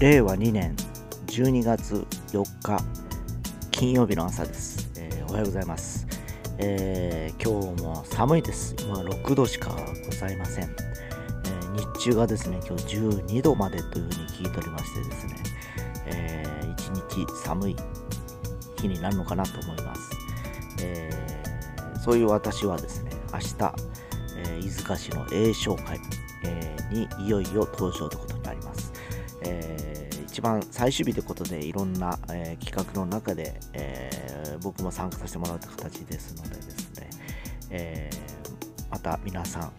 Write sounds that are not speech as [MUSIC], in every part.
令和2年。12月4日。金曜日の朝です、えーおはようございます、えー今日も寒いです。今6度しかございません、えー日中がですね今日12度までというふうに聞いておりましてですね、えー一日寒い日になるのかなと思います、えーそういう私はですね明日、え飯塚市の栄翔会、えにいよいよ登場ということ、えー一番最終日ということでいろんな、えー企画の中で、えー僕も参加させてもらった形ですのでですね、えまた皆さん、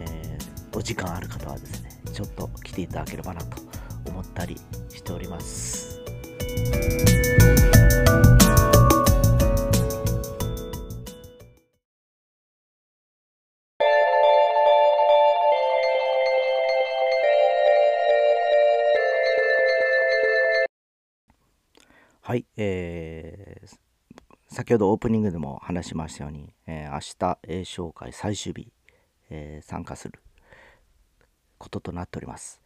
えお時間ある方はですねちょっと来ていただければなと思ったりしております。先ほどオープニングでも話しましたように、えー明日栄唱会最終日、えー参加することとなっております。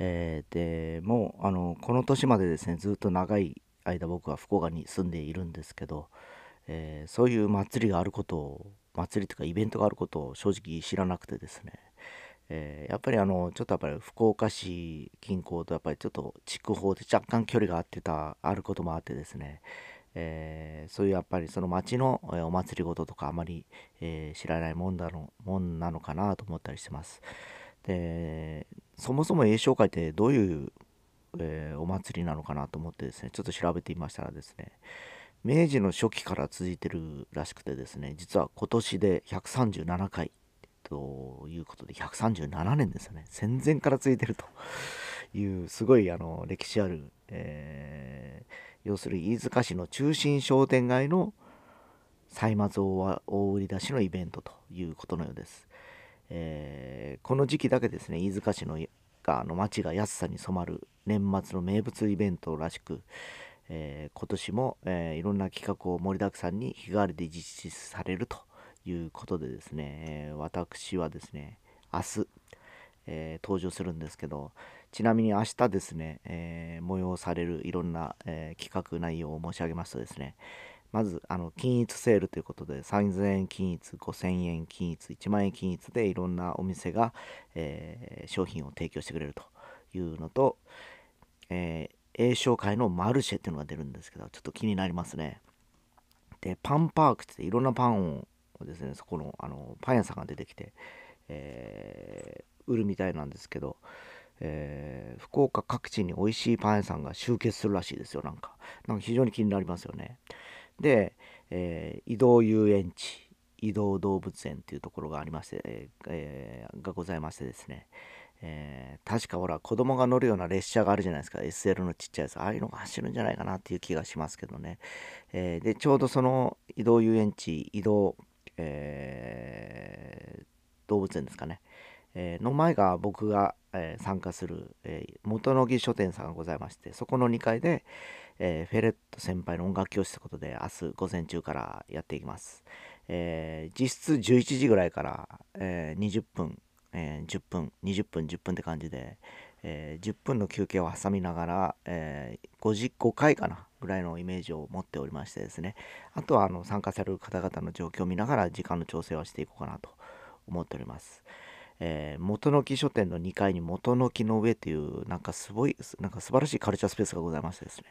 えーでもうあのこの年までですねずっと長い間僕は福岡に住んでいるんですけど、えーそういう祭りがあることを祭りというかイベントがあることを正直知らなくてですね、えーやっぱりあのちょっとやっぱり福岡市近郊とやっぱりちょっと筑豊で若干距離があってたあることもあってですね、えーそういうやっぱりその町のお祭りごととかあまり、えー知らないもんだのもんなのかなと思ったりしてます。でそもそも栄唱会ってどういう、えーお祭りなのかなと思ってですねちょっと調べてみましたらですね明治の初期から続いてるらしくてですね実は今年で137回ということで137年ですよね戦前から続いてるというすごいあの歴史ある、えー要するに飯塚市の中心商店街の歳末大大売り出しのイベントということのようです、えーこの時期だけですね飯塚市のあの街が安さに染まる年末の名物イベントらしく、えー今年も、えーいろんな企画を盛りだくさんに日替わりで実施されるということでですね、えー私はですね明日、えー登場するんですけどちなみに明日ですね、えー催されるいろんな、えー企画内容を申し上げますとですねまずあの均一セールということで3000円均一5000円均一1万円均一でいろんなお店が、えー商品を提供してくれるというのと、えー、栄商会のマルシェっていうのが出るんですけどちょっと気になりますね。でパンパークっていろんなパンをですねそこのあのパン屋さんが出てきて、え売るみたいなんですけど、えー福岡各地に美味しいパン屋さんが集結するらしいですよなんか。なんか非常に気になりますよね。で、えー移動遊園地移動動物園っていうところがありまして、えーがございましてですね、えー確かほら子供が乗るような列車があるじゃないですか。SL のちっちゃいやつ。ああいうのが走るんじゃないかなっていう気がしますけどね、えーでちょうどその移動遊園地移動、えー動物園ですかね、えーの前が僕が、えー参加する、えー元野木書店さんがございましてそこの2階で、えフェレット先輩の音楽教室ということで明日午前中からやっていきます、え実質11時ぐらいから、えー20分、えー10分20分10分って感じで、え10分の休憩を挟みながら、えー55回かなぐらいのイメージを持っておりましてですねあとはあの参加される方々の状況を見ながら時間の調整をしていこうかなと思っております。えー元の木書店の2階に元の木の上というなんかすごいなんか素晴らしいカルチャースペースがございましてですね、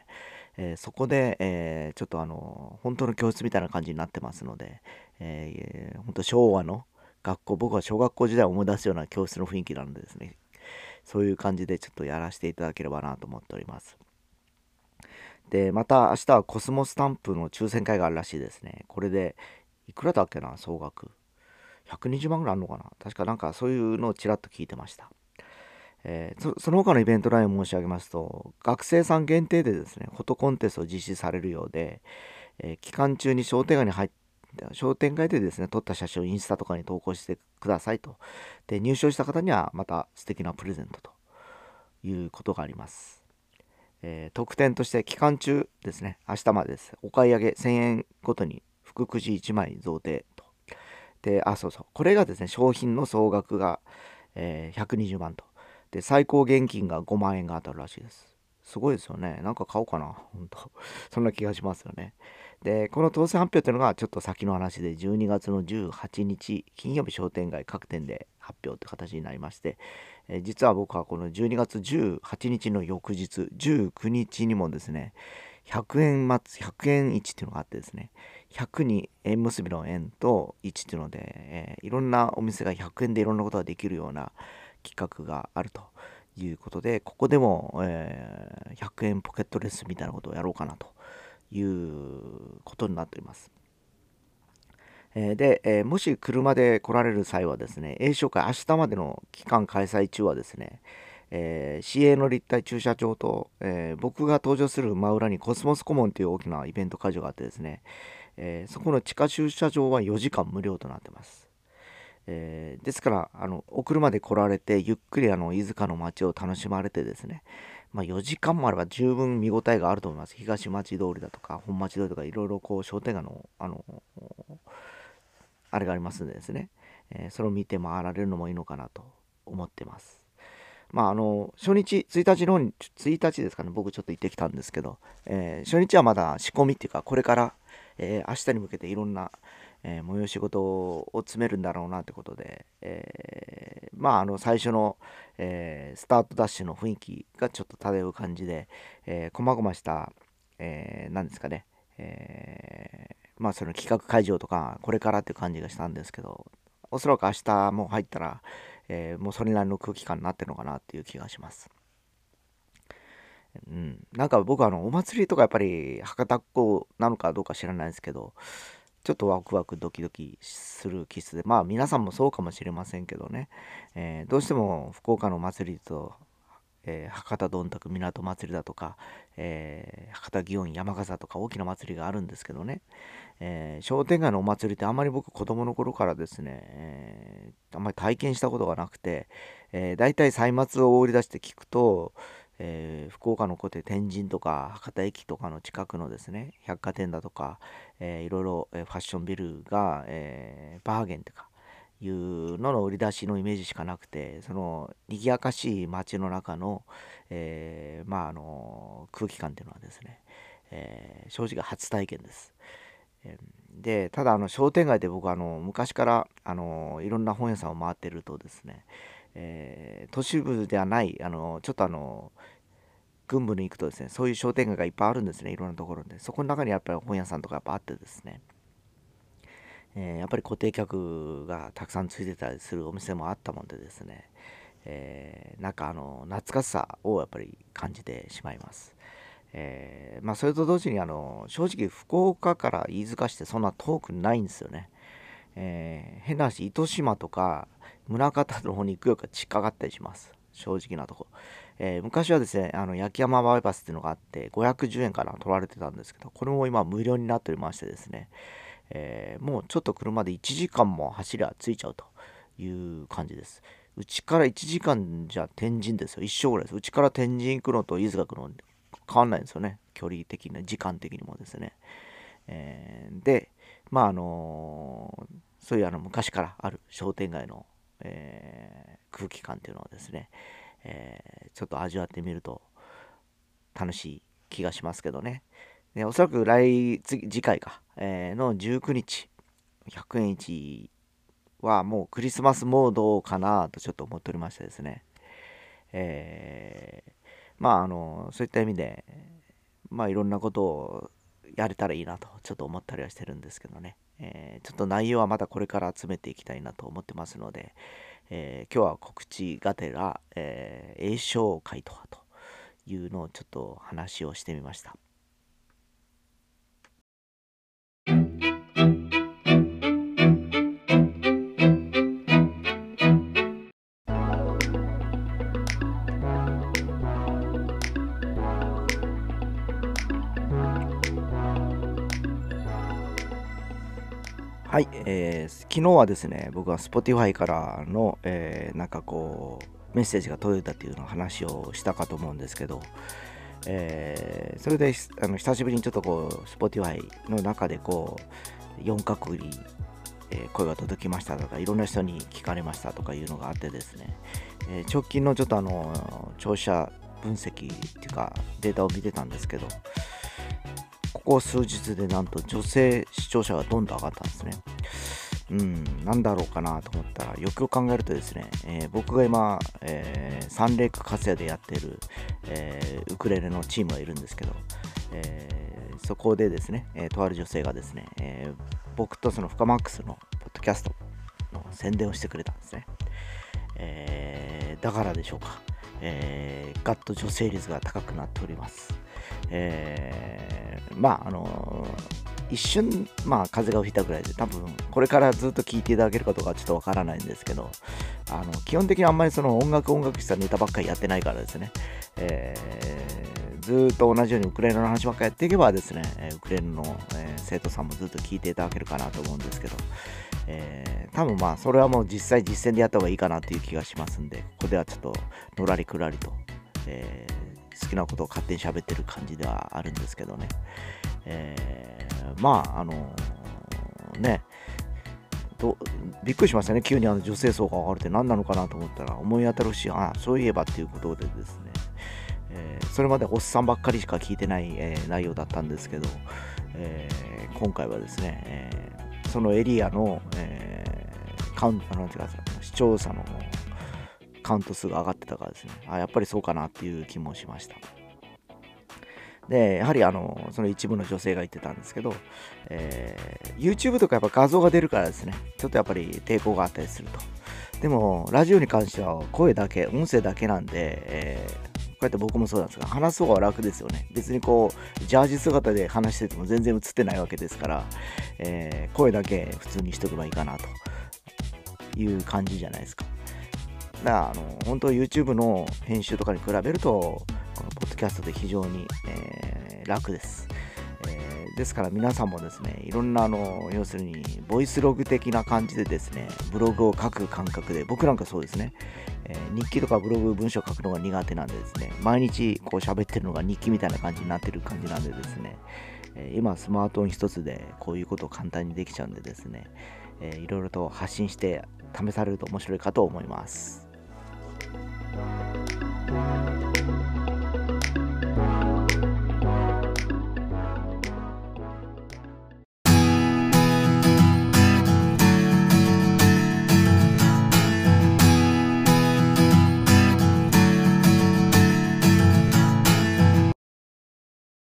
えーそこで、えーちょっとあの本当の教室みたいな感じになってますので、えー本当昭和の学校僕は小学校時代を思い出すような教室の雰囲気なのでですねそういう感じでちょっとやらせていただければなと思っております。でまた明日はコスモスタンプの抽選会があるらしいですね。これでいくらだっけな総額。120万ぐらいあるのかな？確かなんかそういうのをちらっと聞いてました、えーその他のイベント内容を申し上げますと学生さん限定でですねフォトコンテストを実施されるようで、えー期間中に商店街に入って商店街でですね撮った写真をインスタとかに投稿してくださいとで入賞した方にはまた素敵なプレゼントということがありますえー特典として期間中ですね、明日までです。お買い上げ1000円ごとに福くじ1枚贈呈。で、あ、そうそう。これがですね、商品の総額が、えー120万と。で、最高現金が5万円が当たるらしいです。すごいですよね。なんか買おうかな。本当 [LAUGHS] そんな気がしますよね。で、この当選発表というのがちょっと先の話で、12月の18日、金曜日商店街各店で発表という形になりまして、えー、実は僕はこの12月18日の翌日、19日にもですね、100円末、100円1っていうのがあってですね、100に縁結びの円と1っていうので、えー、いろんなお店が100円でいろんなことができるような企画があるということで、ここでも、えー、100円ポケットレスみたいなことをやろうかなということになっております。えー、で、え、もし車で来られる際はですね、A 紹介、明日までの期間開催中はですね、えー、市営の立体駐車場と、えー、僕が登場する真裏にコスモスコモンという大きなイベント会場があってですね、えー、そこの地下駐車場は4時間無料となってます。えー、ですからあのお車で来られてゆっくりあの飯塚の街を楽しまれてですね、まあ、4時間もあれば十分見応えがあると思います。東町通りだとか本町通りとかいろいろこう商店街のあのあれがありますんでですね、えー、それを見て回られるのもいいのかなと思ってます。まああの初日1日の方に1日ですかね。僕ちょっと行ってきたんですけど、えー、初日はまだ仕込みっていうかこれから、えー、明日に向けていろんなえー、催し事を詰めるんだろうなってことで、えー、まああの最初の、え、スタートダッシュの雰囲気がちょっと漂う感じで、えー、細々した、えー、何ですかね、えー、まあその企画会場とかこれからっていう感じがしたんですけどおそらく明日も入ったら、え、もうそれなりの空気感になってるのかなっていう気がします。うん、なんか僕あのお祭りとかやっぱり博多っ子なのかどうか知らないですけどちょっとワクワクドキドキする気質でまあ皆さんもそうかもしれませんけどね、えー、どうしても福岡の祭りと、えー、博多どんたく港祭りだとか、えー、博多祇園山笠とか大きな祭りがあるんですけどね、え商店街のお祭りってあんまり僕子供の頃からですね、えあんまり体験したことがなくて、えー、大体歳末を売り出して聞くとえー、福岡の古で天神とか博多駅とかの近くのですね百貨店だとか、えー、いろいろ、ファッションビルが、えー、バーゲンとかいうのの売り出しのイメージしかなくてその賑やかしい街の中の、えまあ、あの空気感っていうのはですね、え正直初体験です。でただあの商店街で僕あの昔からあのいろんな本屋さんを回ってるとですね、えー、都市部ではないあのちょっとあの群部に行くとですねそういう商店街がいっぱいあるんですねいろんなところでそこの中にやっぱり本屋さんとかやっぱあってですね、えー、やっぱり固定客がたくさんついてたりするお店もあったもんでですね、えー、なんかあの懐かしさをやっぱり感じてしまいます。えー、まあ、それと同時にあの正直福岡から飯塚市ってそんな遠くないんですよね。えー、変な話糸島とか宗像の方に行くよりか近かったりします。正直なとこ、えー、昔はですねあの焼山バイパスっていうのがあって510円から取られてたんですけどこれも今無料になっておりましてですね、えー、もうちょっと車で1時間も走りゃ着いちゃうという感じです。うちから1時間じゃ天神ですよ。一生ぐらいです。うちから天神行くのと飯塚行くの変わんないんですよね。距離的に時間的にもですね、えー、でまああのそういうあの昔からある商店街のえー、空気感っていうのをですね、えー、ちょっと味わってみると楽しい気がしますけどね。でおそらく来次回か、えー、の19日100円市はもうクリスマスモードかなとちょっと思っておりましてですね、えー、まああのそういった意味でまあいろんなことをやれたらいいなとちょっと思ったりはしてるんですけどね。えー、ちょっと内容はまたこれから集めていきたいなと思ってますので、えー、今日は告知がてら、えー、栄唱会とはというのをちょっと話をしてみました。はい、えー、昨日はですね、僕は Spotify からの、えー、なんかこう、メッセージが届いたっていうの話をしたかと思うんですけど、えー、それであの久しぶりにちょっとこう、Spotify の中でこう、4カ国に、えー、声が届きましたとか、いろんな人に聞かれましたとかいうのがあってですね、えー、直近のちょっとあの、聴者分析っていうかデータを見てたんですけどここ数日でなんと女性視聴者がどんどん上がったんですね。うん、なんだろうかなと思ったら、よくよく考えるとですね、えー、僕が今、えー、サンレイクカツヤでやってる、えー、ウクレレのチームがいるんですけど、えー、そこでですね、え、とある女性がですね、え、僕とそのフカマックスのポッドキャストの宣伝をしてくれたんですね。え、だからでしょうか、えー、ガッと女性率が高くなっております。え、まあ、あの一瞬、まあ、風が吹いたぐらいで、多分、これからずっと聴いていただけるかどうかちょっとわからないんですけど、あの、基本的にあんまりその音楽音楽したネタばっかりやってないからですね、えー、ずっと同じようにウクレレの話ばっかりやっていけばですね、ウクレレの、え、生徒さんもずっと聴いていただけるかなと思うんですけど、えー、多分まあ、それはもう実際実践でやった方がいいかなっていう気がしますんで、ここではちょっとのらりくらりと、えー、好きなことを勝手に喋ってる感じではあるんですけどね。えー、まあ、あのー、ね、びっくりしましたね、急にあの女性層が上がるって何なのかなと思ったら、思い当たるし、あそういえばっていうことでですね、えー、それまでおっさんばっかりしか聞いてない、えー、内容だったんですけど、えー、今回はですね、えそのエリアの、えカウント、なんていうか、視聴者のカウント数が上がってたからですね、あやっぱりそうかなっていう気もしました。で、やはりあの、その一部の女性が言ってたんですけど、えー、YouTube とかやっぱ画像が出るからですね、ちょっとやっぱり抵抗があったりすると。でも、ラジオに関しては声だけ、音声だけなんで、えー、こうやって僕もそうなんですが、話す方が楽ですよね。別にこう、ジャージ姿で話してても全然映ってないわけですから、えー、声だけ普通にしとけばいいかなという感じじゃないですか。だから、あの、本当 YouTube の編集とかに比べると、このポッドキャストで非常に、えー、楽です。えー、ですから皆さんもですね、いろんなあの、要するに、ボイスログ的な感じでですね、ブログを書く感覚で、僕なんかそうですね、えー、日記とかブログ文章書くのが苦手なんでですね、毎日こう喋ってるのが日記みたいな感じになってる感じなんでですね、え、今スマートフォン一つでこういうことを簡単にできちゃうんでですね、えー、いろいろと発信して試されると面白いかと思います。